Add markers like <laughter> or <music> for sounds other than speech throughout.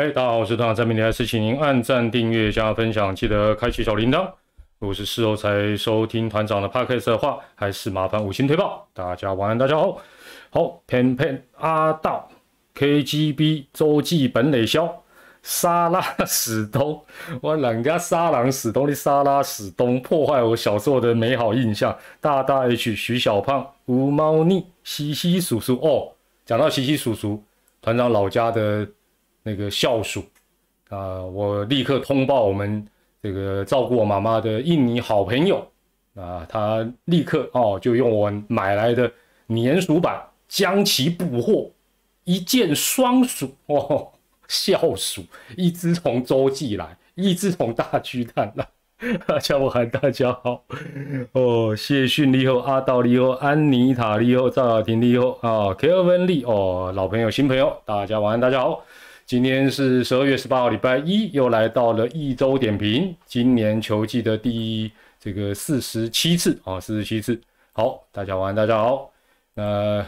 哎，大家好，我是团长张明还，是请您按赞、订阅、加分享，记得开启小铃铛。如果是事后才收听团长的 podcast 的话，还是麻烦五星推报。大家晚安，大家好。好，偏偏阿道 KGB 周记本垒肖沙拉史东，我人家沙狼史东的沙拉史东破坏我小时候的美好印象。大大 H 徐小胖吴猫腻西西叔叔哦，讲到西西叔叔，团长老家的那个校属啊，我立刻通报我们。这个照顾我妈妈的印尼好朋友啊，他立刻哦就用我买来的粘鼠板将其捕获，一箭双鼠哦，笑鼠，一只从洲际来，一只从大巨蛋来。<laughs> 大家好，大家好哦，谢逊利后，阿道利后，安妮塔利后，赵雅婷利后啊，K 二温利哦，老朋友新朋友，大家晚安，大家好。今天是十二月十八号，礼拜一，又来到了一周点评，今年球季的第这个四十七次啊，四十七次。好，大家晚安，大家好。那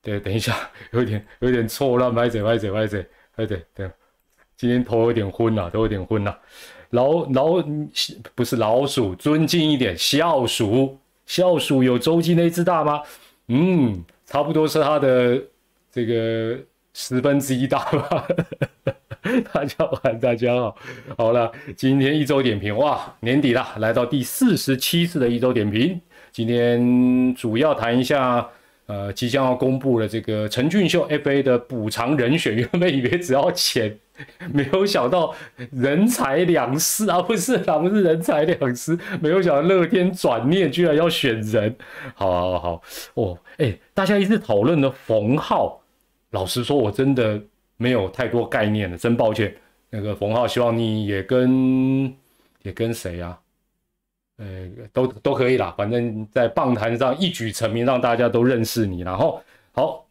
对，等一下，<laughs> 有点有点错乱，歪嘴歪嘴歪嘴歪嘴。对，今天头有点昏了，都有点昏了。老老不是老鼠，尊敬一点，笑鼠，笑鼠有周记那只大吗？嗯，差不多是它的这个。十分之一大吧，<laughs> 大家好，大家好，好了，今天一周点评哇，年底了，来到第四十七次的一周点评，今天主要谈一下，呃，即将要公布的这个陈俊秀 FA 的补偿人选，原本以为只要钱，<laughs> 没有想到人财两失啊，不是啊，不是人财两失，没有想到乐天转念居然要选人，好好好，哦，哎，大家一直讨论的冯浩。老实说，我真的没有太多概念了，真抱歉。那个冯浩，希望你也跟也跟谁啊？呃，都都可以啦，反正在棒坛上一举成名，让大家都认识你。然后好，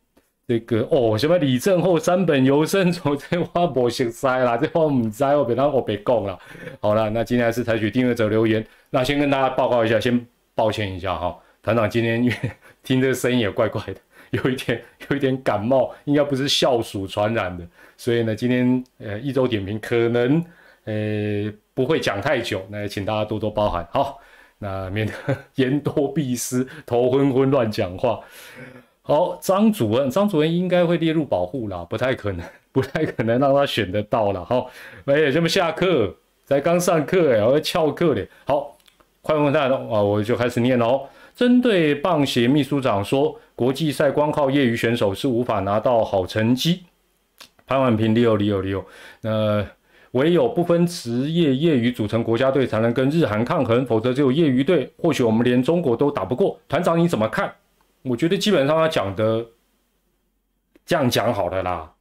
这个哦，什么李正厚、山本由生，从这话不熟悉啦，这话唔知，我别当我别讲了。好了，那今天还是采取订阅者留言。那先跟大家报告一下，先抱歉一下哈，团长今天因为 <laughs> 听这个声音也怪怪的。<laughs> 有一点有一点感冒，应该不是校鼠传染的，所以呢，今天呃一周点评可能呃不会讲太久，那也请大家多多包涵。好，那免得 <laughs> 言多必失，头昏昏乱讲话。好，张主任，张主任应该会列入保护啦，不太可能，<laughs> 不太可能让他选得到了。好，哎，这么下课才刚上课哎，我要翘课嘞。好，快问快答啊，我就开始念喽。针对棒协秘书长说，国际赛光靠业余选手是无法拿到好成绩。潘婉平，利奥利奥利奥，那唯有不分职业业余组成国家队，才能跟日韩抗衡，否则只有业余队，或许我们连中国都打不过。团长你怎么看？我觉得基本上他讲的这样讲好的啦，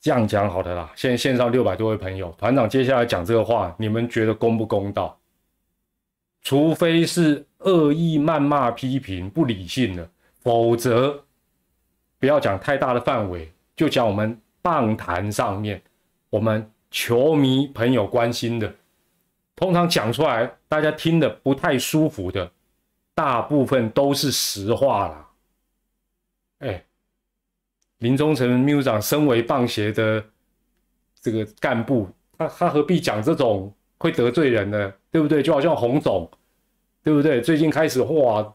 这样讲好的啦。现在线上六百多位朋友，团长接下来讲这个话，你们觉得公不公道？除非是恶意谩骂、批评、不理性的，否则不要讲太大的范围，就讲我们棒坛上面，我们球迷朋友关心的，通常讲出来大家听的不太舒服的，大部分都是实话啦。哎，林忠诚秘书长身为棒协的这个干部，他他何必讲这种？会得罪人呢，对不对？就好像洪总，对不对？最近开始哇，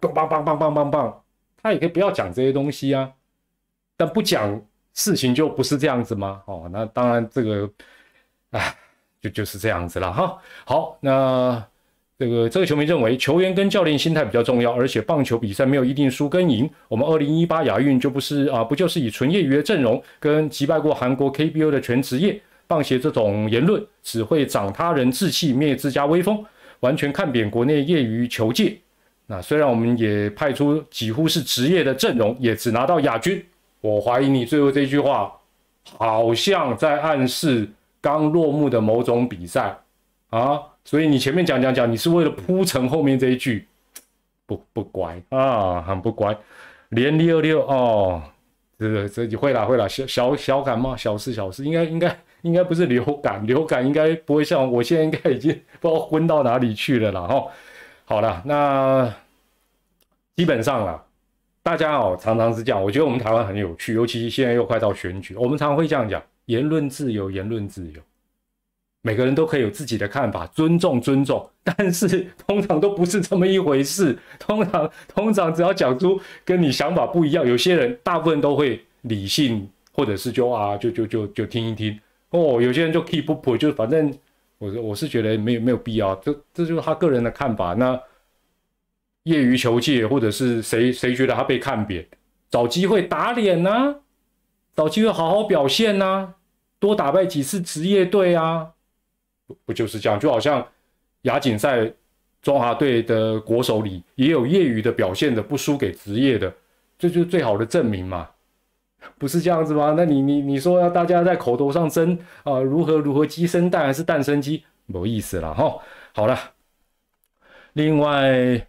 棒棒棒棒棒棒棒，他也可以不要讲这些东西啊。但不讲事情就不是这样子吗？哦，那当然这个，哎，就就是这样子了哈。好，那这个这个球迷认为，球员跟教练心态比较重要，而且棒球比赛没有一定输跟赢。我们二零一八亚运就不是啊，不就是以纯业余的阵容跟击败过韩国 KBO 的全职业？棒协这种言论只会长他人志气，灭自家威风，完全看扁国内业余球界。那虽然我们也派出几乎是职业的阵容，也只拿到亚军。我怀疑你最后这句话，好像在暗示刚落幕的某种比赛啊。所以你前面讲讲讲，你是为了铺成后面这一句，不不乖啊，很不乖。连六六哦，这个这你会了会了，小小小感冒，小事小事，应该应该。应该不是流感，流感应该不会像我现在应该已经 <laughs> 不知道昏到哪里去了啦。哈。好了，那基本上啊，大家哦常常是这样，我觉得我们台湾很有趣，尤其现在又快到选举，我们常会这样讲：言论自由，言论自由，每个人都可以有自己的看法，尊重尊重。但是通常都不是这么一回事。通常通常只要讲出跟你想法不一样，有些人大部分都会理性，或者是就啊就就就就听一听。哦，有些人就 keep up，就反正我我是觉得没有没有必要，这这就是他个人的看法。那业余球界或者是谁谁觉得他被看扁，找机会打脸呐，找机会好好表现呐，多打败几次职业队啊，不不就是这样？就好像亚锦赛中华队的国手里也有业余的表现的，不输给职业的，这就是最好的证明嘛。<laughs> 不是这样子吗？那你你你说要大家在口头上争啊，如何如何鸡生蛋还是蛋生鸡，没意思了哈。好了，另外，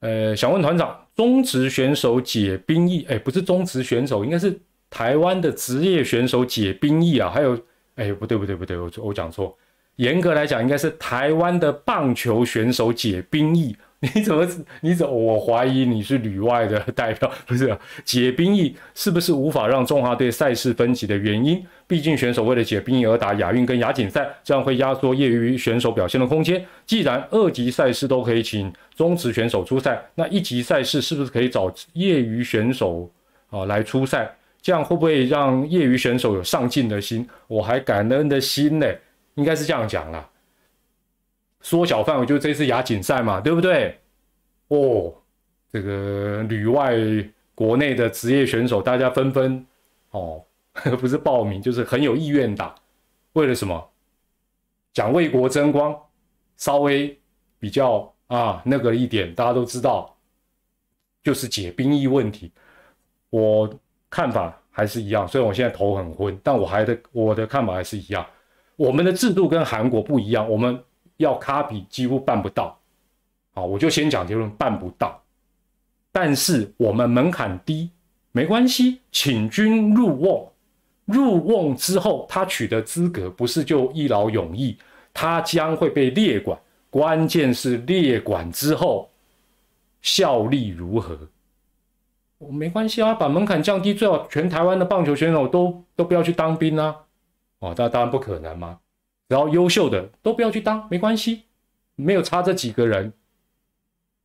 呃，想问团长，中职选手解兵役，哎，不是中职选手，应该是台湾的职业选手解兵役啊。还有，哎，不对不对不对，我我讲错，严格来讲，应该是台湾的棒球选手解兵役。<laughs> 你怎么？你怎么？我怀疑你是旅外的代表，不是解兵役是不是无法让中华队赛事分级的原因？毕竟选手为了解兵役而打亚运跟亚锦赛，这样会压缩业余选手表现的空间。既然二级赛事都可以请中职选手出赛，那一级赛事是不是可以找业余选手啊来出赛？这样会不会让业余选手有上进的心？我还感恩的心呢？应该是这样讲啦。缩小范围就这次亚锦赛嘛，对不对？哦，这个旅外国内的职业选手，大家纷纷哦，<laughs> 不是报名，就是很有意愿打。为了什么？讲为国争光，稍微比较啊那个一点，大家都知道，就是解兵役问题。我看法还是一样，虽然我现在头很昏，但我还的我的看法还是一样。我们的制度跟韩国不一样，我们。要卡比几乎办不到，好，我就先讲结论，办不到。但是我们门槛低，没关系，请君入瓮。入瓮之后，他取得资格，不是就一劳永逸，他将会被列管。关键是列管之后效力如何？我没关系啊，把门槛降低，最好全台湾的棒球选手都都不要去当兵啊！哦，那当然不可能嘛。然后优秀的都不要去当，没关系，没有差这几个人。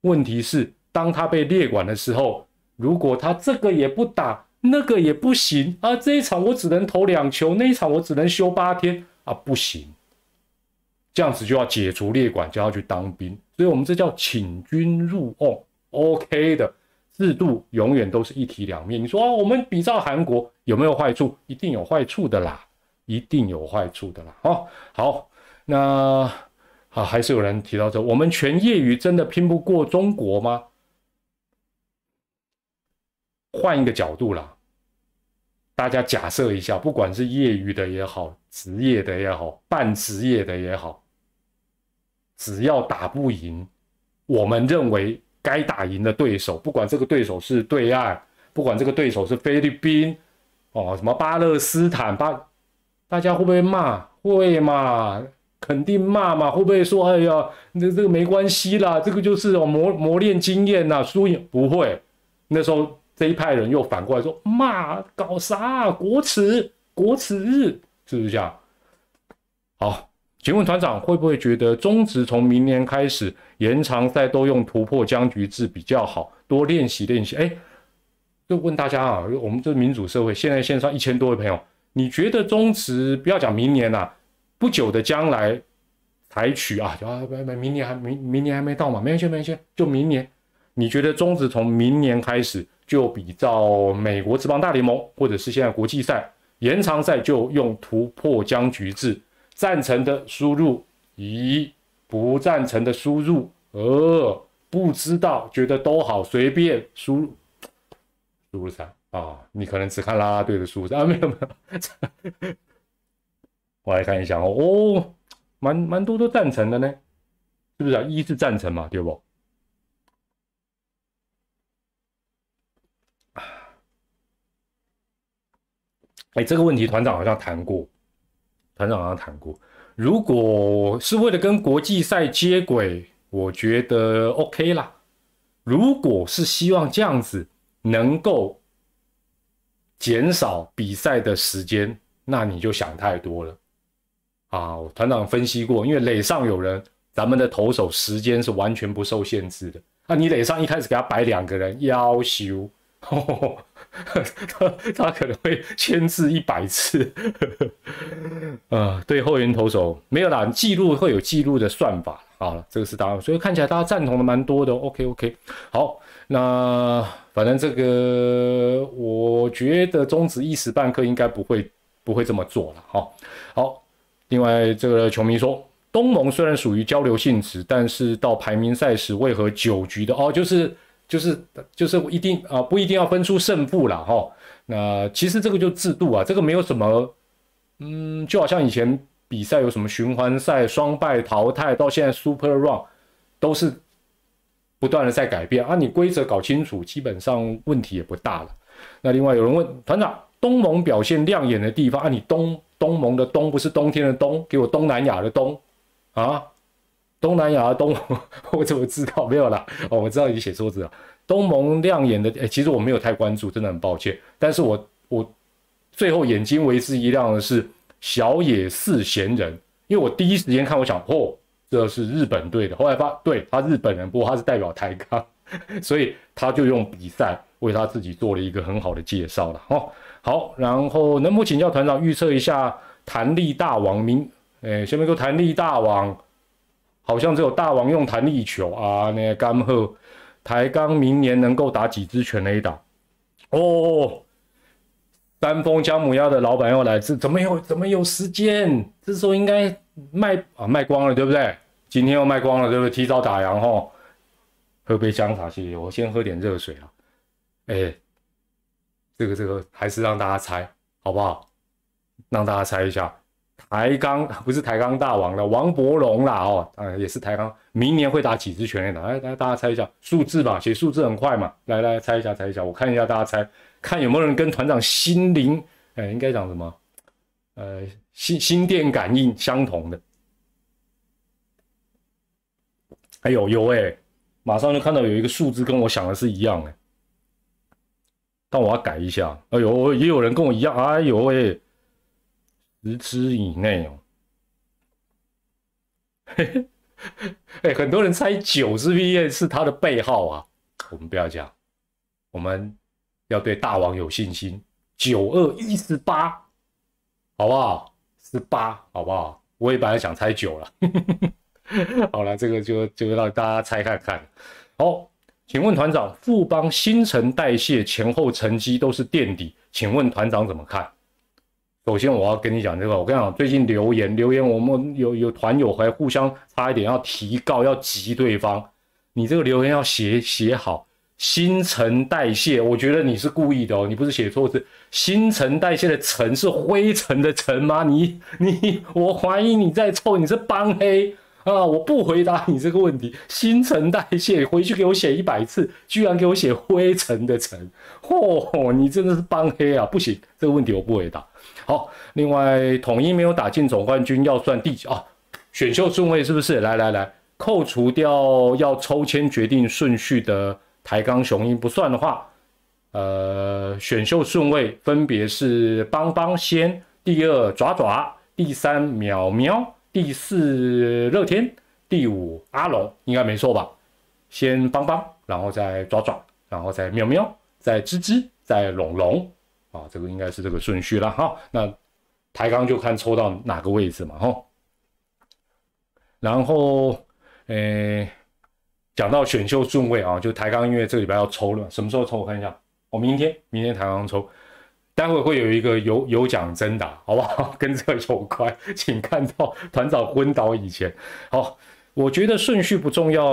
问题是，当他被列管的时候，如果他这个也不打，那个也不行啊，这一场我只能投两球，那一场我只能休八天啊，不行。这样子就要解除列管，就要去当兵。所以我们这叫请君入瓮，OK 的制度永远都是一体两面。你说，我们比照韩国有没有坏处？一定有坏处的啦。一定有坏处的啦！哦，好，那啊，还是有人提到这，我们全业余真的拼不过中国吗？换一个角度啦，大家假设一下，不管是业余的也好，职业的也好，半职业的也好，只要打不赢，我们认为该打赢的对手，不管这个对手是对岸，不管这个对手是菲律宾，哦，什么巴勒斯坦巴。大家会不会骂？会嘛？肯定骂嘛？会不会说？哎呀，那这个没关系啦，这个就是磨磨练经验呐，输赢不会。那时候这一派人又反过来说骂，搞啥？国耻，国耻日，是不是这样？好，请问团长会不会觉得中职从明年开始延长赛都用突破僵局制比较好？多练习练习。哎，就问大家啊，我们这民主社会，现在线上一千多位朋友。你觉得中职不要讲明年呐，不久的将来采取啊，啊不不，明年还明明年还没到嘛，没关系没关系，就明年。你觉得中职从明年开始就比照美国职棒大联盟，或者是现在国际赛延长赛就用突破僵局制，赞成的输入一，不赞成的输入二，不知道觉得都好随便输入，输入三。啊，你可能只看啦啦队的数字啊，<laughs> 没有没有，<laughs> 我来看一下哦，哦，蛮蛮多都赞成的呢，是不是啊？一是赞成嘛，对不？哎，这个问题团长好像谈过，团长好像谈过，如果是为了跟国际赛接轨，我觉得 OK 啦。如果是希望这样子能够。减少比赛的时间，那你就想太多了啊！团长分析过，因为垒上有人，咱们的投手时间是完全不受限制的。那你垒上一开始给他摆两个人，要求他他可能会签字一百次。呃，<laughs> 对后援投手没有啦，记录会有记录的算法啊，这个是答案。所以看起来大家赞同的蛮多的。OK OK，好，那反正这个我觉得中止一时半刻应该不会不会这么做了。哈，好，另外这个球迷说。东盟虽然属于交流性质，但是到排名赛时为何九局的哦，就是就是就是一定啊不一定要分出胜负了哈。那其实这个就制度啊，这个没有什么，嗯，就好像以前比赛有什么循环赛、双败淘汰，到现在 Super Run 都是不断的在改变啊。你规则搞清楚，基本上问题也不大了。那另外有人问团长，东盟表现亮眼的地方啊，你东东盟的东不是冬天的冬，给我东南亚的东。啊，东南亚的东，<laughs> 我怎么知道？没有啦。哦，我知道你写错字了。东盟亮眼的，哎，其实我没有太关注，真的很抱歉。但是我我最后眼睛为之一亮的是小野四贤人，因为我第一时间看，我想，哦，这是日本队的。后来发，对他日本人，不过他是代表台钢，所以他就用比赛为他自己做了一个很好的介绍了。哦，好，然后能否请教团长预测一下弹力大王明？诶，下面说弹力大王，好像只有大王用弹力球啊。那个干鹤台钢明年能够打几支全垒打？哦，丹峰姜母鸭的老板要来，这怎么有怎么有时间？这时候应该卖啊卖光了，对不对？今天又卖光了，对不对？提早打烊吼。喝杯姜茶，谢谢。我先喝点热水啊。哎，这个这个还是让大家猜好不好？让大家猜一下。台钢不是台钢大王了，王伯龙啦哦，啊也是台钢，明年会打几支全垒打？来来，大家猜一下数字吧，写数字很快嘛。来来猜一下，猜一下，我看一下大家猜，看有没有人跟团长心灵，哎，应该讲什么？呃，心心电感应相同的。哎呦有哎，马上就看到有一个数字跟我想的是一样哎，但我要改一下。哎呦，也有人跟我一样，哎呦喂。十支以内哦，嘿嘿，哎，很多人猜九是 V 是他的背号啊，我们不要讲，我们要对大王有信心，九二一十八，好不好？十八，好不好？我也本来想猜九了，<laughs> 好了，这个就就让大家猜看看。好，请问团长，富邦新陈代谢前后成绩都是垫底，请问团长怎么看？首先我要跟你讲这个，我跟你讲，最近留言留言，我们有有团友还互相差一点要提告要急对方，你这个留言要写写好，新陈代谢，我觉得你是故意的哦，你不是写错字，新陈代谢的陈是灰尘的尘吗？你你，我怀疑你在臭，你是帮黑。啊！我不回答你这个问题。新陈代谢，回去给我写一百次，居然给我写灰尘的尘，嚯！你真的是帮黑啊！不行，这个问题我不回答。好，另外统一没有打进总冠军，要算第几啊？选秀顺位是不是？来来来，扣除掉要抽签决定顺序的台钢雄鹰不算的话，呃，选秀顺位分别是邦邦先，第二爪爪，第三喵喵。第四乐天，第五阿龙，应该没错吧？先邦邦，然后再抓抓，然后再喵喵，再吱吱，再龙龙，啊，这个应该是这个顺序了哈。那台钢就看抽到哪个位置嘛哈。然后，诶，讲到选秀顺位啊，就台钢因为这个礼拜要抽了，什么时候抽？我看一下，我明天，明天台钢抽。待会会有一个有有奖征答，好不好？<laughs> 跟这有关，<laughs> 请看到团长昏倒以前。好，我觉得顺序不重要，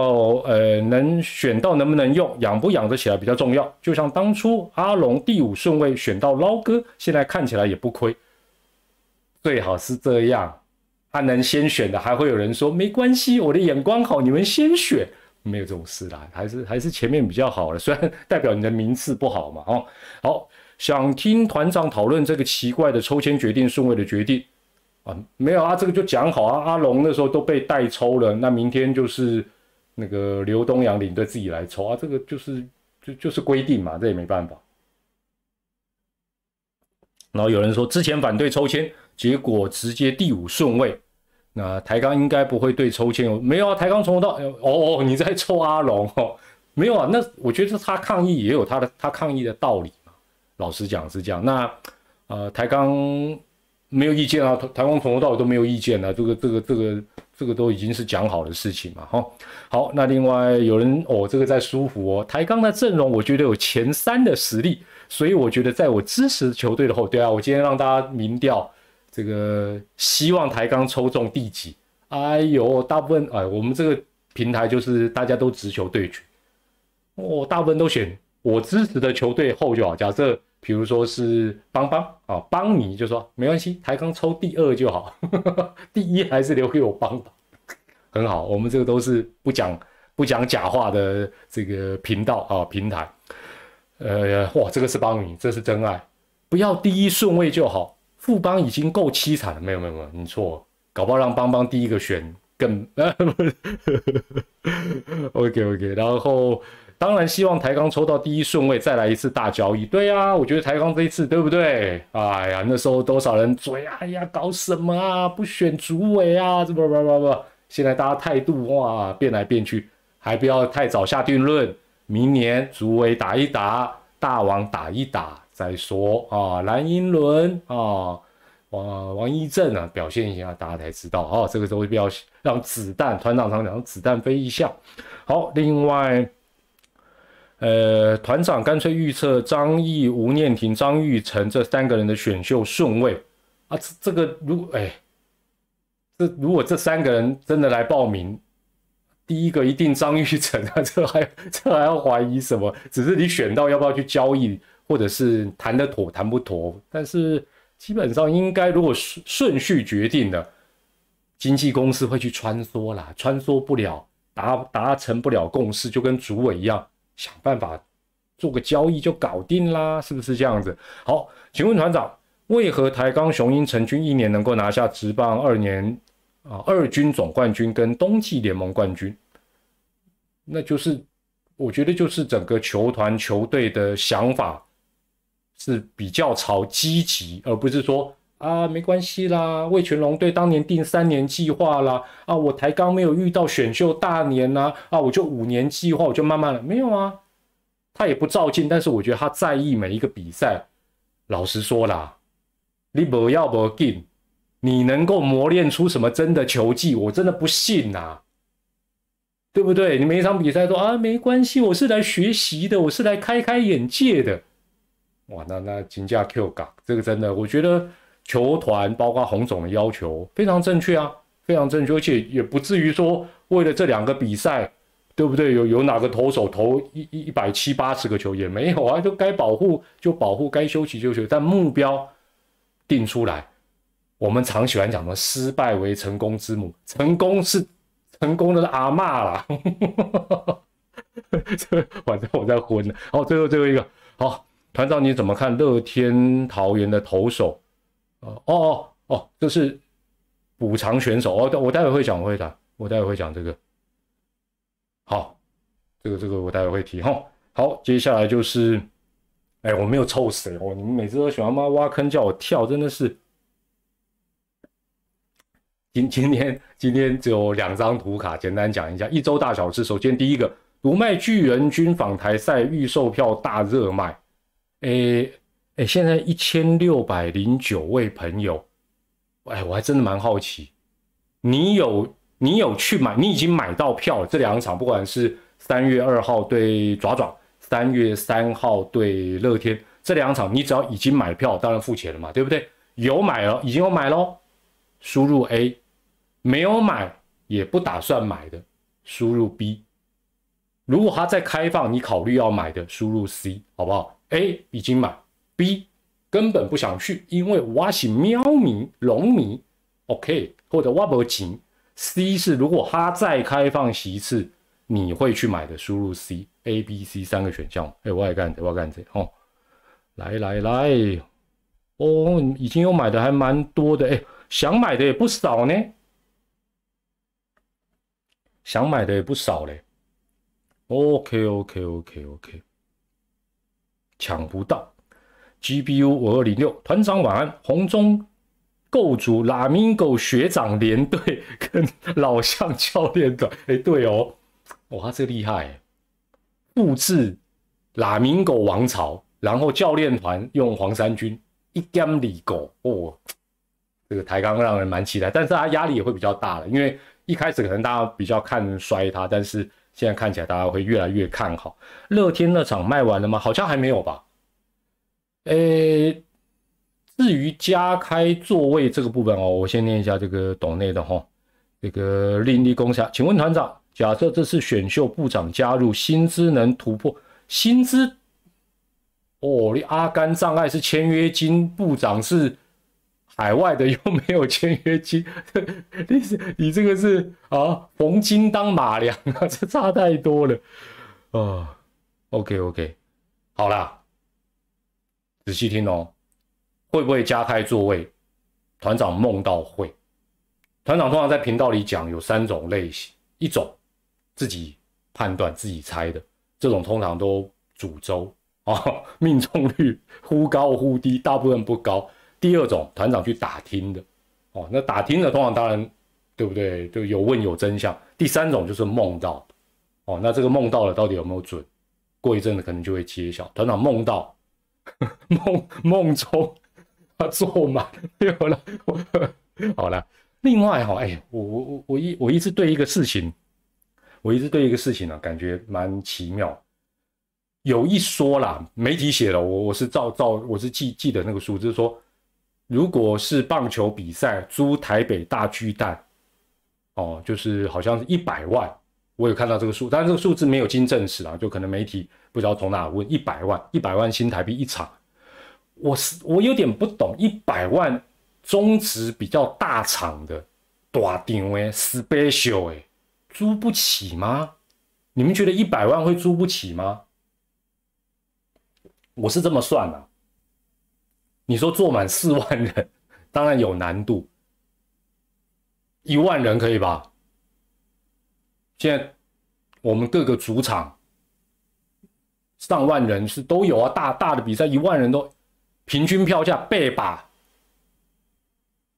呃，能选到能不能用，养不养得起来比较重要。就像当初阿龙第五顺位选到捞哥，现在看起来也不亏。最好是这样，他能先选的，还会有人说没关系，我的眼光好，你们先选，没有这种事啦，还是还是前面比较好了，虽然代表你的名次不好嘛，哦，好。想听团长讨论这个奇怪的抽签决定顺位的决定啊？没有啊，这个就讲好啊。阿龙那时候都被代抽了，那明天就是那个刘东阳领队自己来抽啊。这个就是就就是规定嘛，这也没办法。然后有人说之前反对抽签，结果直接第五顺位。那台钢应该不会对抽签有没有啊？台钢从头到哦哦，你在抽阿龙哦，没有啊？那我觉得他抗议也有他的他抗议的道理。老实讲是这样。那呃，台钢没有意见啊，台台钢从头到尾都没有意见啊。这个这个这个这个都已经是讲好的事情嘛。哈，好，那另外有人哦，这个在舒服哦。台钢的阵容我觉得有前三的实力，所以我觉得在我支持球队的后，对啊，我今天让大家民调。这个希望台钢抽中第几？哎呦，大部分哎，我们这个平台就是大家都直球对决，哦，大部分都选我支持的球队后就好。假设比如说是邦邦啊，邦尼就说没关系，台钢抽第二就好，<laughs> 第一还是留给我邦邦，很好。我们这个都是不讲不讲假话的这个频道啊平台。呃，哇，这个是邦尼，这是真爱，不要第一顺位就好。富邦已经够凄惨了，没有没有没有，你错，搞不好让邦邦第一个选更。<laughs> OK OK，然后当然希望台钢抽到第一顺位，再来一次大交易。对啊，我觉得台钢这一次对不对？哎呀，那时候多少人追，哎呀，搞什么啊？不选主委啊？这不不不不，现在大家态度哇变来变去，还不要太早下定论。明年主委打一打，大王打一打。再说啊，蓝英伦啊，王王一正啊，表现一下，大家才知道啊。这个时候不要让子弹团长常讲，子弹飞一下。好，另外，呃，团长干脆预测张毅、吴念婷、张玉成这三个人的选秀顺位啊。这这个如哎，这如果这三个人真的来报名，第一个一定张玉成啊，<laughs> 这还这还要怀疑什么？只是你选到要不要去交易？或者是谈得妥谈不妥，但是基本上应该，如果顺顺序决定的，经纪公司会去穿梭啦，穿梭不了，达达成不了共识，就跟主委一样，想办法做个交易就搞定啦，是不是这样子？好，请问团长，为何台钢雄鹰成军一年能够拿下职棒二年啊二军总冠军跟冬季联盟冠军？那就是我觉得就是整个球团球队的想法。是比较朝积极，而不是说啊没关系啦，魏全龙队当年定三年计划啦，啊我台钢没有遇到选秀大年呐，啊我就五年计划，我就慢慢了，没有啊，他也不照进，但是我觉得他在意每一个比赛。老实说啦，你不要不进，你能够磨练出什么真的球技，我真的不信呐，对不对？你每一场比赛说啊没关系，我是来学习的，我是来开开眼界的。哇，那那金价 Q 港这个真的，我觉得球团包括洪总的要求非常正确啊，非常正确，而且也不至于说为了这两个比赛，对不对？有有哪个投手投一一百七八十个球也没有啊，就该保护就保护，该休息就休息，但目标定出来，我们常喜欢讲的失败为成功之母，成功是 <laughs> 成功的阿妈啦。这反正我在昏了。好，最后最后一个好。团长，你怎么看乐天桃园的投手？哦哦哦，这是补偿选手哦。我待会会讲，我会讲，我待会会讲这个。好，这个这个我待会会提哈。好，接下来就是，哎，我没有臭死哦！你们每次都喜欢妈挖坑叫我跳，真的是。今今天今天只有两张图卡，简单讲一下一周大小事。首先第一个，独卖巨人军访台赛预售票大热卖。诶诶，现在一千六百零九位朋友，哎，我还真的蛮好奇，你有你有去买，你已经买到票了。这两场，不管是三月二号对爪爪，三月三号对乐天，这两场你只要已经买票，当然付钱了嘛，对不对？有买了，已经有买喽，输入 A；没有买也不打算买的，输入 B。如果它在开放，你考虑要买的，输入 C，好不好？A 已经买，B 根本不想去，因为我是喵迷、龙迷，OK，或者我不急。C 是如果它再开放席次，你会去买的，输入 C，A、B、C 三个选项。哎，我也干这，我干这哦。来来来，哦，已经有买的还蛮多的，哎，想买的也不少呢，想买的也不少嘞。OK OK OK OK。抢不到，GBU 五二零六团长晚安，红中构筑拉米狗学长连队跟老将教练团，哎，对哦，哇，这厉害，复制拉米狗王朝，然后教练团用黄衫军一 gam 里狗，哦，这个抬杠让人蛮期待，但是他压力也会比较大了，因为一开始可能大家比较看衰他，但是现在看起来大家会越来越看好。乐天那场卖完了吗？好像还没有吧。诶，至于加开座位这个部分哦，我先念一下这个董内的哈，这个另立公下，请问团长，假设这次选秀部长加入，薪资能突破薪资？哦，你阿甘障碍是签约金，部长是海外的又没有签约金，<laughs> 你你这个是啊，逢金当马良啊，这差太多了啊。OK OK，好啦。仔细听哦，会不会加开座位？团长梦到会。团长通常在频道里讲有三种类型，一种自己判断、自己猜的，这种通常都主周啊，<laughs> 命中率忽高忽低，大部分不高。第二种，团长去打听的哦，那打听的通常当然对不对？就有问有真相。第三种就是梦到哦，那这个梦到了到底有没有准？过一阵子可能就会揭晓。团长梦到。<laughs> 梦梦中他坐满 <laughs> 有了，<laughs> 好了。另外哈，哎，我我我一我一直对一个事情，我一直对一个事情呢，感觉蛮奇妙。有一说啦，媒体写了，我我是照照我是记记得那个数字说，如果是棒球比赛租台北大巨蛋，哦，就是好像是一百万，我有看到这个数，但是这个数字没有经证实啊，就可能媒体。不知道从哪问一百万，一百万新台币一场，我是我有点不懂，一百万中值比较大场的大顶哎，special 哎，租不起吗？你们觉得一百万会租不起吗？我是这么算的，你说坐满四万人，当然有难度，一万人可以吧？现在我们各个主场。上万人是都有啊，大大的比赛一万人都平均票价八百，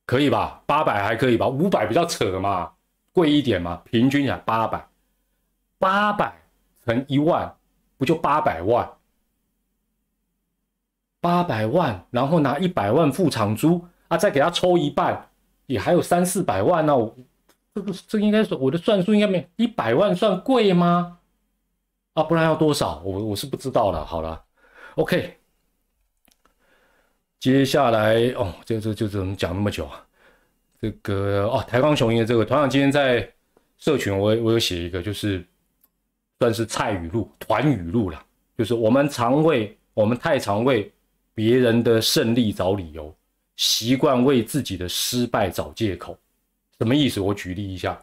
可以吧？八百还可以吧？五百比较扯嘛，贵一点嘛？平均下八百，八百乘一万不就八百万？八百万，然后拿一百万付场租啊，再给他抽一半，也还有三四百万呢。这个这应该是我的算术应该没一百万算贵吗？啊，不然要多少？我我是不知道了。好了，OK，接下来哦，这这就怎么讲那么久啊？这个哦，台钢雄鹰的这个团长今天在社群，我我有写一个，就是算是菜语录、团语录了，就是我们常为我们太常为别人的胜利找理由，习惯为自己的失败找借口。什么意思？我举例一下，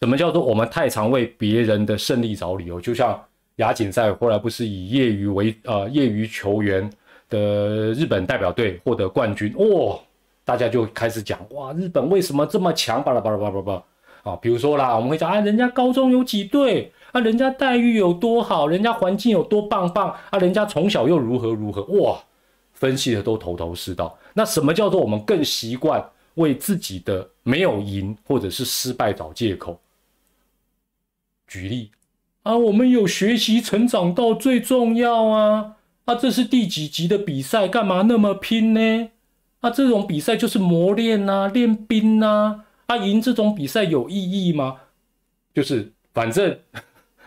什么叫做我们太常为别人的胜利找理由？就像。亚锦赛后来不是以业余为呃业余球员的日本代表队获得冠军哇，大家就开始讲哇日本为什么这么强巴拉巴拉巴拉巴拉啊，比如说啦，我们会讲啊人家高中有几队啊，人家待遇有多好，人家环境有多棒棒啊，人家从小又如何如何哇，分析的都头头是道。那什么叫做我们更习惯为自己的没有赢或者是失败找借口？举例。啊，我们有学习成长到最重要啊！啊，这是第几集的比赛，干嘛那么拼呢？啊，这种比赛就是磨练呐，练兵呐。啊，赢这种比赛有意义吗？就是反正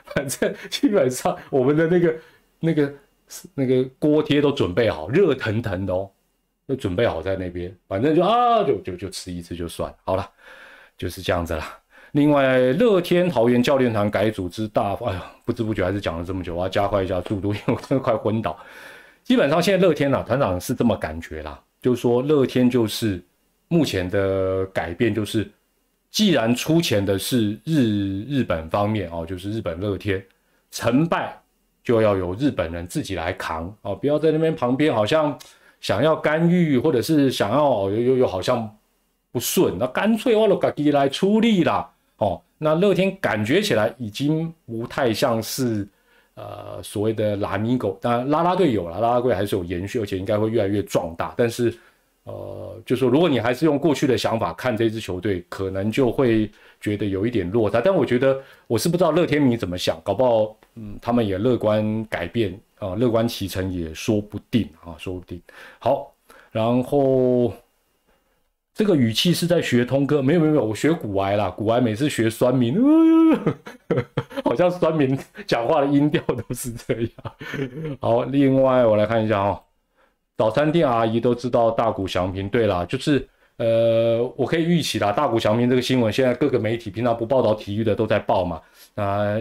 反正基本上我们的那个那个那个锅贴都准备好，热腾腾的哦，都准备好在那边。反正就啊，就就就吃一次就算好了，就是这样子了。另外，乐天桃园教练团改组织大，哎呀，不知不觉还是讲了这么久，我要加快一下速度，因为我真的快昏倒。基本上现在乐天啊，团长是这么感觉啦，就是说乐天就是目前的改变，就是既然出钱的是日日本方面哦，就是日本乐天，成败就要由日本人自己来扛哦，不要在那边旁边好像想要干预，或者是想要又又又好像不顺，那干脆我就自己来出力啦。哦，那乐天感觉起来已经不太像是，呃所谓的拉米狗，当然拉拉队有了，拉拉队还是有延续，而且应该会越来越壮大。但是呃，就说如果你还是用过去的想法看这支球队，可能就会觉得有一点落差。但我觉得我是不知道乐天迷怎么想，搞不好嗯他们也乐观改变啊，乐观其成也说不定啊，说不定。好，然后。这个语气是在学通哥，没有没有没有，我学古埃啦，古埃每次学酸民，<laughs> 好像酸民讲话的音调都是这样。好，另外我来看一下哦，早餐店阿姨都知道大谷翔平。对啦，就是呃，我可以预期啦，大谷翔平这个新闻，现在各个媒体平常不报道体育的都在报嘛。啊，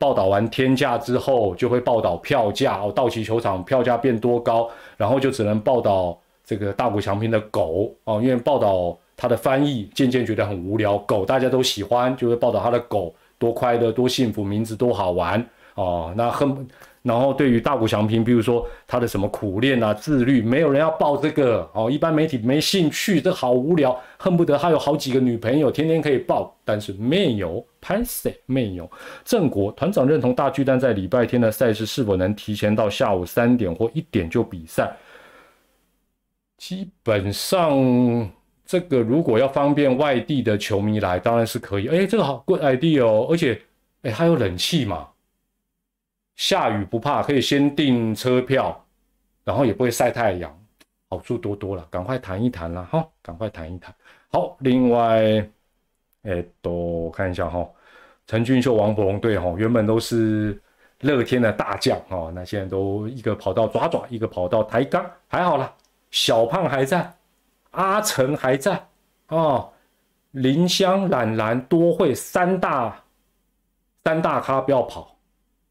报道完天价之后，就会报道票价哦，道奇球场票价变多高，然后就只能报道。这个大谷翔平的狗哦，因为报道他的翻译渐渐觉得很无聊，狗大家都喜欢，就会报道他的狗多快乐、多幸福，名字多好玩哦。那很，然后对于大谷翔平，比如说他的什么苦练啊、自律，没有人要报这个哦，一般媒体没兴趣，这好无聊，恨不得他有好几个女朋友，天天可以报，但是没有 p a s s 没有。郑国团长认同大巨蛋在礼拜天的赛事是否能提前到下午三点或一点就比赛？基本上，这个如果要方便外地的球迷来，当然是可以。哎，这个好 good idea 哦，而且，哎，还有冷气嘛，下雨不怕，可以先订车票，然后也不会晒太阳，好处多多了。赶快谈一谈啦，哈，赶快谈一谈。好，另外，哎，都看一下哈，陈俊秀、王柏龙队哈，原本都是乐天的大将哦，那现在都一个跑到爪爪，一个跑到抬杠，还好了。小胖还在，阿成还在，哦，林香、懒懒、多会三大三大咖不要跑，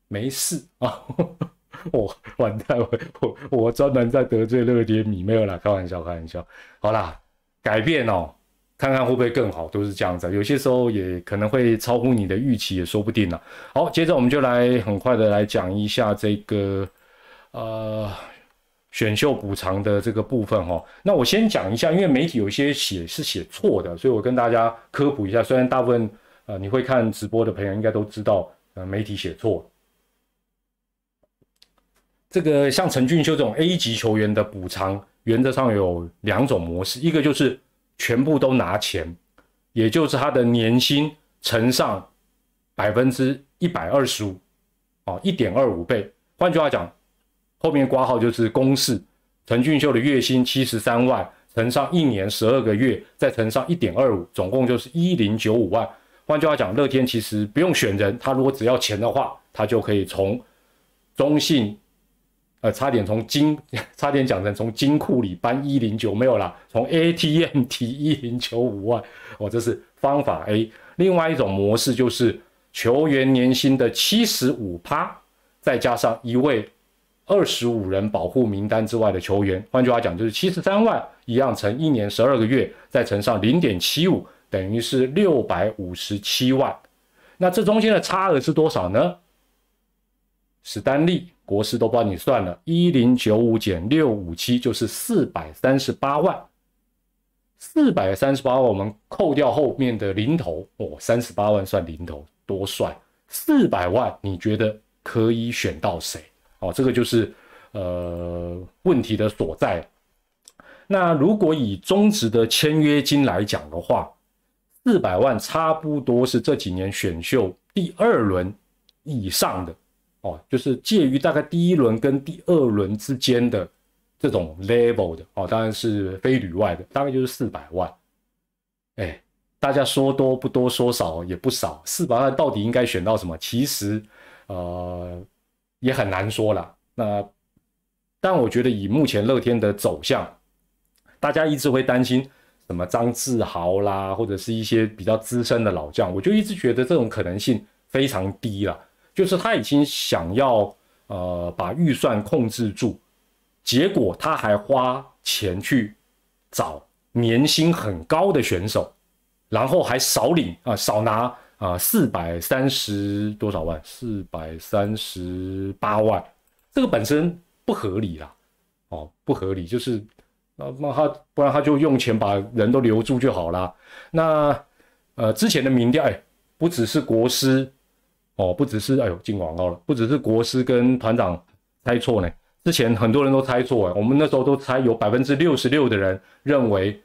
没事啊。我 <laughs> 完蛋，我我我专门在得罪乐天米，没有啦，开玩笑，开玩笑。好啦，改变哦，看看会不会更好，都是这样子。有些时候也可能会超乎你的预期，也说不定呢。好，接着我们就来很快的来讲一下这个，呃。选秀补偿的这个部分哦，那我先讲一下，因为媒体有些写是写错的，所以我跟大家科普一下。虽然大部分呃你会看直播的朋友应该都知道，呃媒体写错。这个像陈俊秀这种 A 级球员的补偿，原则上有两种模式，一个就是全部都拿钱，也就是他的年薪乘上百分之一百二十五，哦，一点二五倍。换句话讲。后面挂号就是公式，陈俊秀的月薪七十三万，乘上一年十二个月，再乘上一点二五，总共就是一零九五万。换句话讲，乐天其实不用选人，他如果只要钱的话，他就可以从中信，呃，差点从金，<laughs> 差点讲成从金库里搬一零九没有啦，从 ATM 提一零九五万，哦，这是方法 A。另外一种模式就是球员年薪的七十五趴，再加上一位。二十五人保护名单之外的球员，换句话讲就是七十三万，一样乘一年十二个月，再乘上零点七五，等于是六百五十七万。那这中间的差额是多少呢？史丹利、国师都帮你算了，一零九五减六五七就是四百三十八万。四百三十八万，我们扣掉后面的零头，哦，三十八万算零头，多帅！四百万，你觉得可以选到谁？哦，这个就是呃问题的所在。那如果以中职的签约金来讲的话，四百万差不多是这几年选秀第二轮以上的哦，就是介于大概第一轮跟第二轮之间的这种 level 的哦，当然是非旅外的，大概就是四百万。哎，大家说多不多，说少也不少，四百万到底应该选到什么？其实呃。也很难说了。那，但我觉得以目前乐天的走向，大家一直会担心什么张志豪啦，或者是一些比较资深的老将，我就一直觉得这种可能性非常低了。就是他已经想要呃把预算控制住，结果他还花钱去找年薪很高的选手，然后还少领啊少拿。啊，四百三十多少万？四百三十八万，这个本身不合理啦，哦，不合理，就是那，那他不然他就用钱把人都留住就好啦。那呃，之前的民调，哎，不只是国师哦，不只是哎呦进广告了，不只是国师跟团长猜错呢，之前很多人都猜错哎，我们那时候都猜有百分之六十六的人认为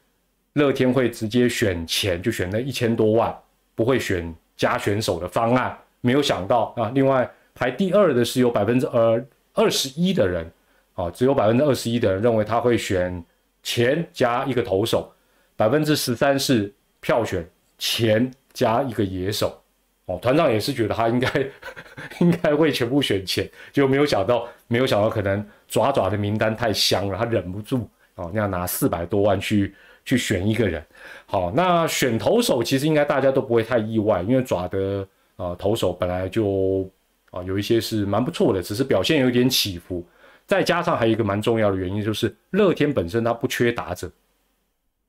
乐天会直接选钱，就选那一千多万，不会选加选手的方案，没有想到啊，另外排第二的是有百分之二二十一的人，啊，只有百分之二十一的人认为他会选钱加一个投手，百分之十三是票选钱加一个野手。哦，团长也是觉得他应该 <laughs> 应该会全部选钱，就没有想到，没有想到可能爪爪的名单太香了，他忍不住哦，那样拿四百多万去去选一个人。好，那选投手其实应该大家都不会太意外，因为爪的啊投手本来就啊有一些是蛮不错的，只是表现有点起伏。再加上还有一个蛮重要的原因，就是乐天本身他不缺打者。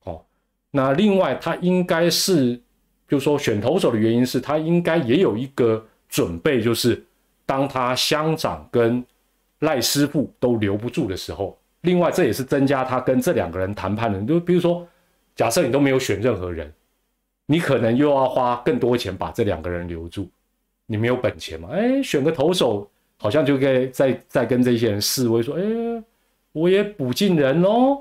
哦，那另外他应该是。就说选投手的原因是他应该也有一个准备，就是当他乡长跟赖师傅都留不住的时候，另外这也是增加他跟这两个人谈判的。就比如说，假设你都没有选任何人，你可能又要花更多钱把这两个人留住，你没有本钱嘛？哎，选个投手好像就可以再再跟这些人示威说，哎，我也补进人哦，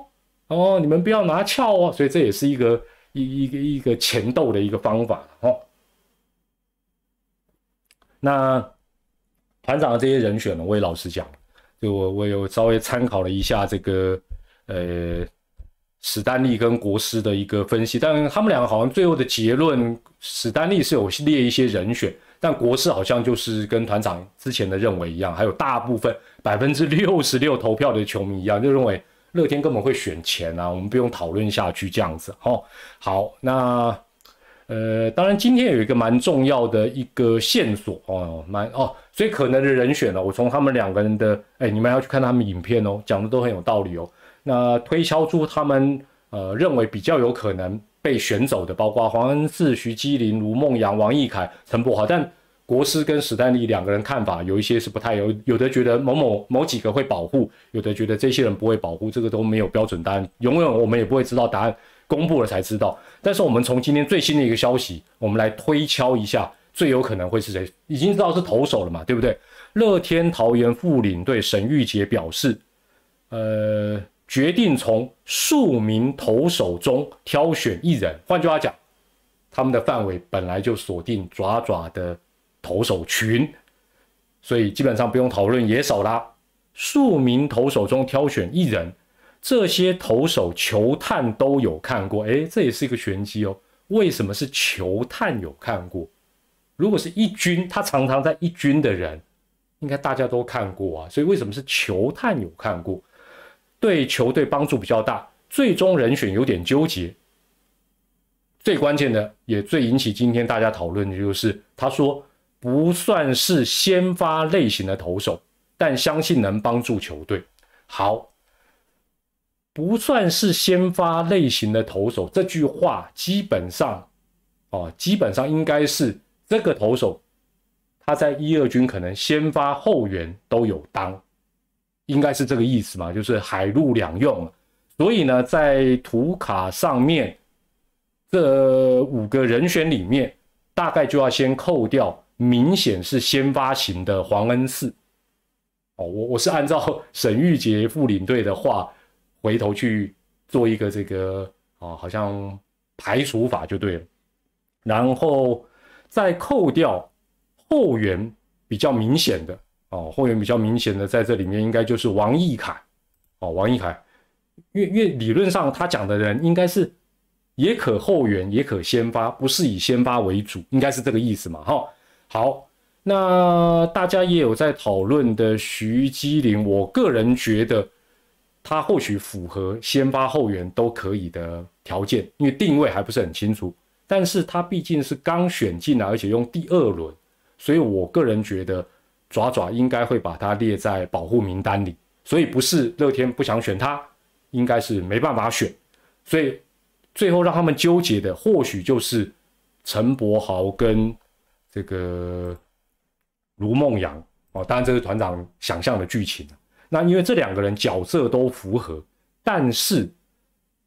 哦，你们不要拿翘哦，所以这也是一个。一一个一个前斗的一个方法哦。那团长的这些人选呢，我也老实讲，就我我有稍微参考了一下这个呃史丹利跟国师的一个分析，但他们两个好像最后的结论，史丹利是有列一些人选，但国师好像就是跟团长之前的认为一样，还有大部分百分之六十六投票的球迷一样，就认为。乐天根本会选钱啊，我们不用讨论下去这样子哦。好，那呃，当然今天有一个蛮重要的一个线索哦，蛮哦，所以可能的人选呢，我从他们两个人的，哎，你们要去看他们影片哦，讲的都很有道理哦。那推敲出他们呃认为比较有可能被选走的，包括黄恩赐、徐基林、卢梦阳、王义凯、陈柏华，但。国师跟史丹利两个人看法有一些是不太有，有的觉得某某某几个会保护，有的觉得这些人不会保护，这个都没有标准答案，永远我们也不会知道答案，公布了才知道。但是我们从今天最新的一个消息，我们来推敲一下，最有可能会是谁？已经知道是投手了嘛，对不对？乐天桃园副领队沈玉杰表示，呃，决定从数名投手中挑选一人，换句话讲，他们的范围本来就锁定爪爪的。投手群，所以基本上不用讨论野手啦。数名投手中挑选一人，这些投手球探都有看过。诶，这也是一个玄机哦。为什么是球探有看过？如果是一军，他常常在一军的人，应该大家都看过啊。所以为什么是球探有看过？对球队帮助比较大。最终人选有点纠结。最关键的，也最引起今天大家讨论的就是他说。不算是先发类型的投手，但相信能帮助球队。好，不算是先发类型的投手，这句话基本上，哦，基本上应该是这个投手他在一二军可能先发后援都有当，应该是这个意思嘛，就是海陆两用。所以呢，在图卡上面这五个人选里面，大概就要先扣掉。明显是先发型的黄恩赐，哦，我我是按照沈玉杰副领队的话，回头去做一个这个啊，好像排除法就对了，然后再扣掉后援比较明显的哦，后援比较明显的在这里面应该就是王义凯，哦，王义凯，因为因为理论上他讲的人应该是也可后援也可先发，不是以先发为主，应该是这个意思嘛，哈。好，那大家也有在讨论的徐基林，我个人觉得他或许符合先发后援都可以的条件，因为定位还不是很清楚。但是他毕竟是刚选进来，而且用第二轮，所以我个人觉得爪爪应该会把他列在保护名单里。所以不是乐天不想选他，应该是没办法选。所以最后让他们纠结的，或许就是陈柏豪跟。这个卢梦阳哦，当然这是团长想象的剧情那因为这两个人角色都符合，但是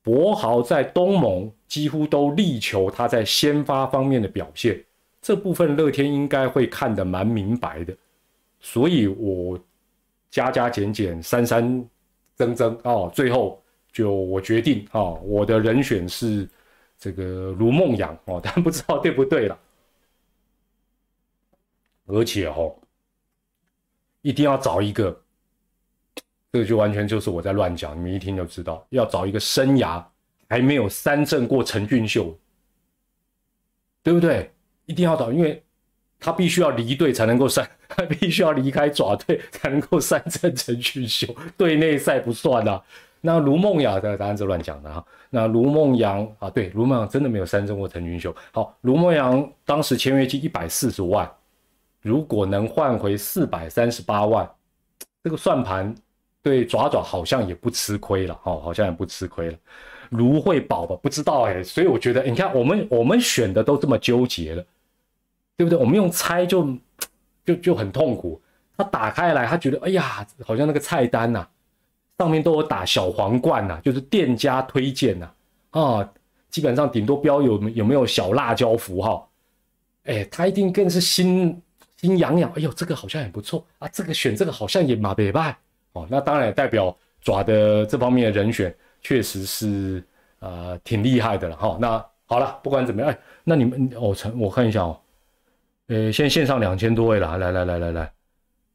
博豪在东盟几乎都力求他在先发方面的表现，这部分乐天应该会看得蛮明白的，所以我加加减减删删增增哦，最后就我决定哦，我的人选是这个卢梦阳哦，但不知道对不对了，而且哦，一定要找一个，这个就完全就是我在乱讲，你们一听就知道，要找一个生涯还没有三振过陈俊秀，对不对？一定要找，因为他必须要离队才能够三，他 <laughs> 必须要离开爪队才能够三振陈俊秀，队内赛不算啊。那卢梦雅的答案是乱讲的哈。那卢梦阳啊，对，卢梦阳真的没有三振过陈俊秀。好，卢梦阳当时签约金一百四十万。如果能换回四百三十八万，这个算盘对爪爪好像也不吃亏了哦，好像也不吃亏了。卢会保吧？不知道哎，所以我觉得，你看我们我们选的都这么纠结了，对不对？我们用猜就就就很痛苦。他打开来，他觉得哎呀，好像那个菜单呐，上面都有打小皇冠呐，就是店家推荐呐啊，基本上顶多标有有没有小辣椒符号，哎，他一定更是新。心痒痒，哎呦，这个好像也不错啊，这个选这个好像也马北拜哦，那当然也代表爪的这方面的人选确实是呃挺厉害的了哈。那好了，不管怎么样，哎，那你们哦，陈，我看一下哦，呃，现线上两千多位了，来来来来来，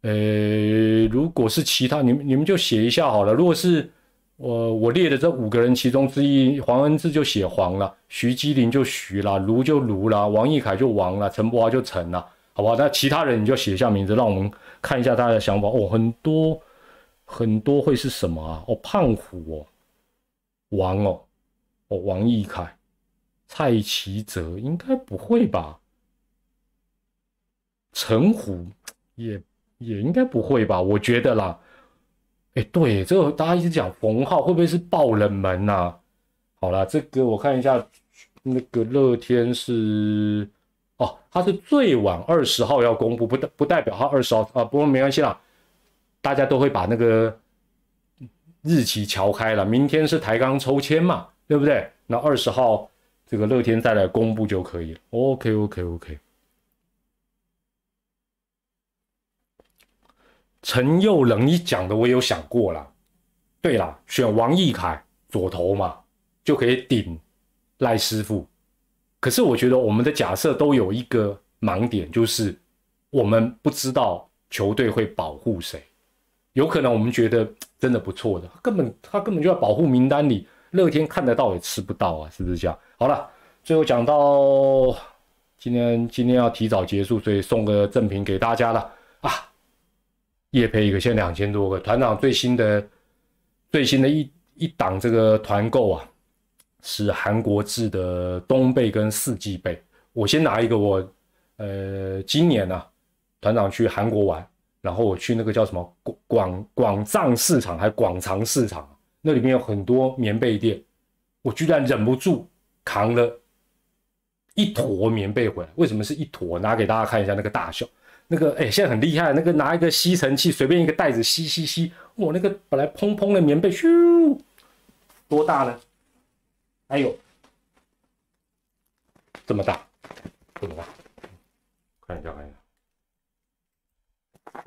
呃，如果是其他，你们你们就写一下好了。如果是我我列的这五个人其中之一，黄恩志就写黄了，徐基林就徐了，卢就卢了，王义凯就王了，陈柏华就陈了。好吧，那其他人你就写一下名字，让我们看一下大家的想法哦。很多很多会是什么啊？哦，胖虎哦，王哦，哦，王义凯、蔡奇哲应该不会吧？陈虎也也应该不会吧？我觉得啦。哎，对，这个大家一直讲冯浩会不会是爆冷门呐？好了，这个我看一下，那个乐天是。哦，他是最晚二十号要公布，不代不代表他二十号啊，不过没关系啦，大家都会把那个日期敲开了。明天是台钢抽签嘛，对不对？那二十号这个乐天再来公布就可以了。OK OK OK。陈佑冷，你讲的我有想过了。对了，选王义凯左投嘛，就可以顶赖师傅。可是我觉得我们的假设都有一个盲点，就是我们不知道球队会保护谁。有可能我们觉得真的不错的，根本他根本就在保护名单里，乐天看得到也吃不到啊，是不是这样？好了，最后讲到今天，今天要提早结束，所以送个赠品给大家了啊！叶培一个，现在两千多个团长最新的最新的一一档这个团购啊。是韩国制的冬被跟四季被。我先拿一个，我呃今年呢，团长去韩国玩，然后我去那个叫什么广广广藏市场还广藏市场，那里面有很多棉被店，我居然忍不住扛了一坨棉被回来。为什么是一坨？拿给大家看一下那个大小，那个哎现在很厉害，那个拿一个吸尘器随便一个袋子吸吸吸，我那个本来蓬蓬的棉被咻，多大呢？还有这么大，这么大，看一下，看一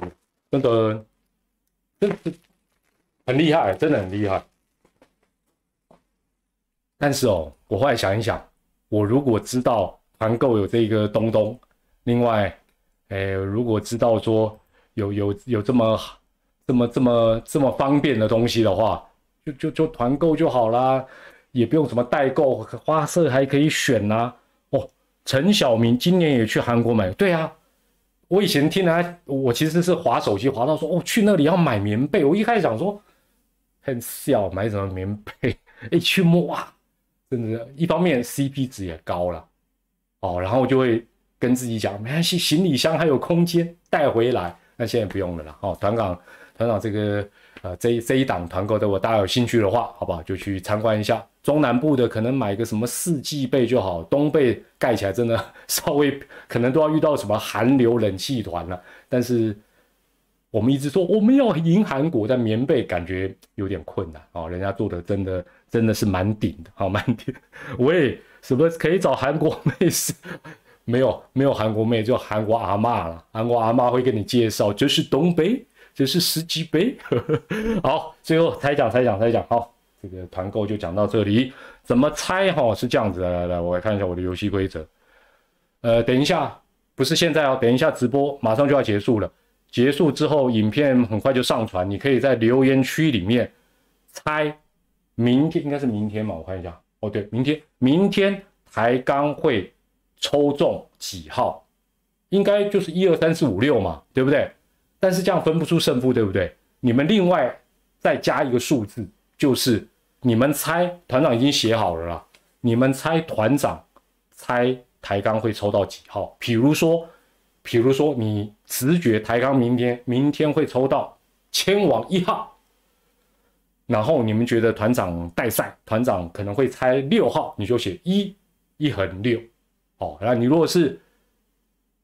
下，真的，真的。很厉害，真的很厉害。但是哦，我后来想一想，我如果知道团购有这个东东，另外，哎，如果知道说有有有这么这么这么这么方便的东西的话，就就就团购就好啦。也不用什么代购，花色还可以选呐。哦，陈小明今年也去韩国买。对啊，我以前听他，我其实是滑手机滑到说，哦，去那里要买棉被。我一开始想说，很笑，买什么棉被？<laughs> 一去摸啊，真的，一方面 CP 值也高了。哦，然后就会跟自己讲，没关系，行李箱还有空间带回来。那现在不用了啦。哦，团长，团长这个呃，这这一档团购的，我大家有兴趣的话，好不好？就去参观一下。中南部的可能买个什么四季被就好，冬被盖起来真的稍微 <laughs> 可能都要遇到什么寒流冷气团了。但是我们一直说我们要赢韩国，但棉被感觉有点困难哦，人家做的真的真的是蛮顶的，好蛮顶。<laughs> 喂什么可以找韩国妹子没有没有韩国妹，就韩国阿妈了。韩国阿妈会跟你介绍，这是东北，这是十几杯。<laughs> 好，最后猜奖猜奖猜奖。好，这个团购就讲到这里。怎么猜？哈，是这样子。的来来，我来看一下我的游戏规则。呃，等一下，不是现在哦，等一下直播马上就要结束了。结束之后，影片很快就上传，你可以在留言区里面猜，明天应该是明天嘛？我看一下。哦，对，明天，明天台钢会抽中几号？应该就是一二三四五六嘛，对不对？但是这样分不出胜负，对不对？你们另外再加一个数字，就是你们猜，团长已经写好了啦。你们猜团长猜台钢会抽到几号？比如说，比如说你直觉台钢明天明天会抽到千王一号。然后你们觉得团长带赛，团长可能会猜六号，你就写一一横六，哦，然后你如果是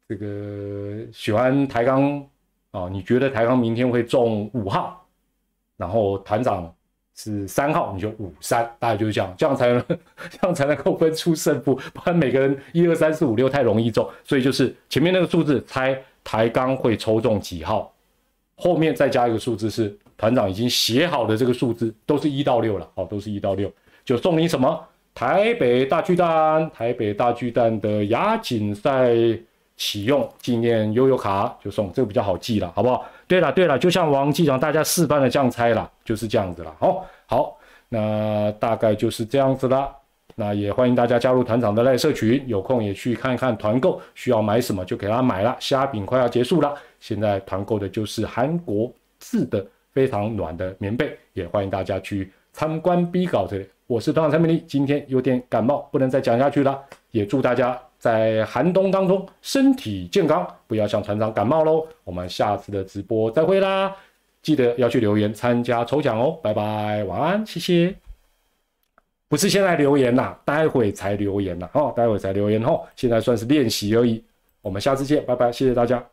这个喜欢抬杠啊，你觉得抬杠明天会中五号，然后团长是三号，你就五三，大概就是这样，这样才能 <laughs> 这样才能够分出胜负，不然每个人一二三四五六太容易中，所以就是前面那个数字猜抬杠会抽中几号，后面再加一个数字是。团长已经写好的这个数字都是一到六了，好，都是一到六，就送你什么台北大巨蛋，台北大巨蛋的亚锦赛启用纪念悠悠卡，就送这个比较好记了，好不好？对了对了，就像王机长大家示范的这样猜了，就是这样子了，好，好，那大概就是这样子了，那也欢迎大家加入团长的赖社群，有空也去看看团购，需要买什么就给他买了，虾饼快要结束了，现在团购的就是韩国制的。非常暖的棉被，也欢迎大家去参观 B 稿这里。我是团长蔡美丽，今天有点感冒，不能再讲下去了。也祝大家在寒冬当中身体健康，不要像船长感冒喽。我们下次的直播再会啦，记得要去留言参加抽奖哦。拜拜，晚安，谢谢。不是现在留言呐，待会才留言呐，哦，待会才留言哦。现在算是练习而已。我们下次见，拜拜，谢谢大家。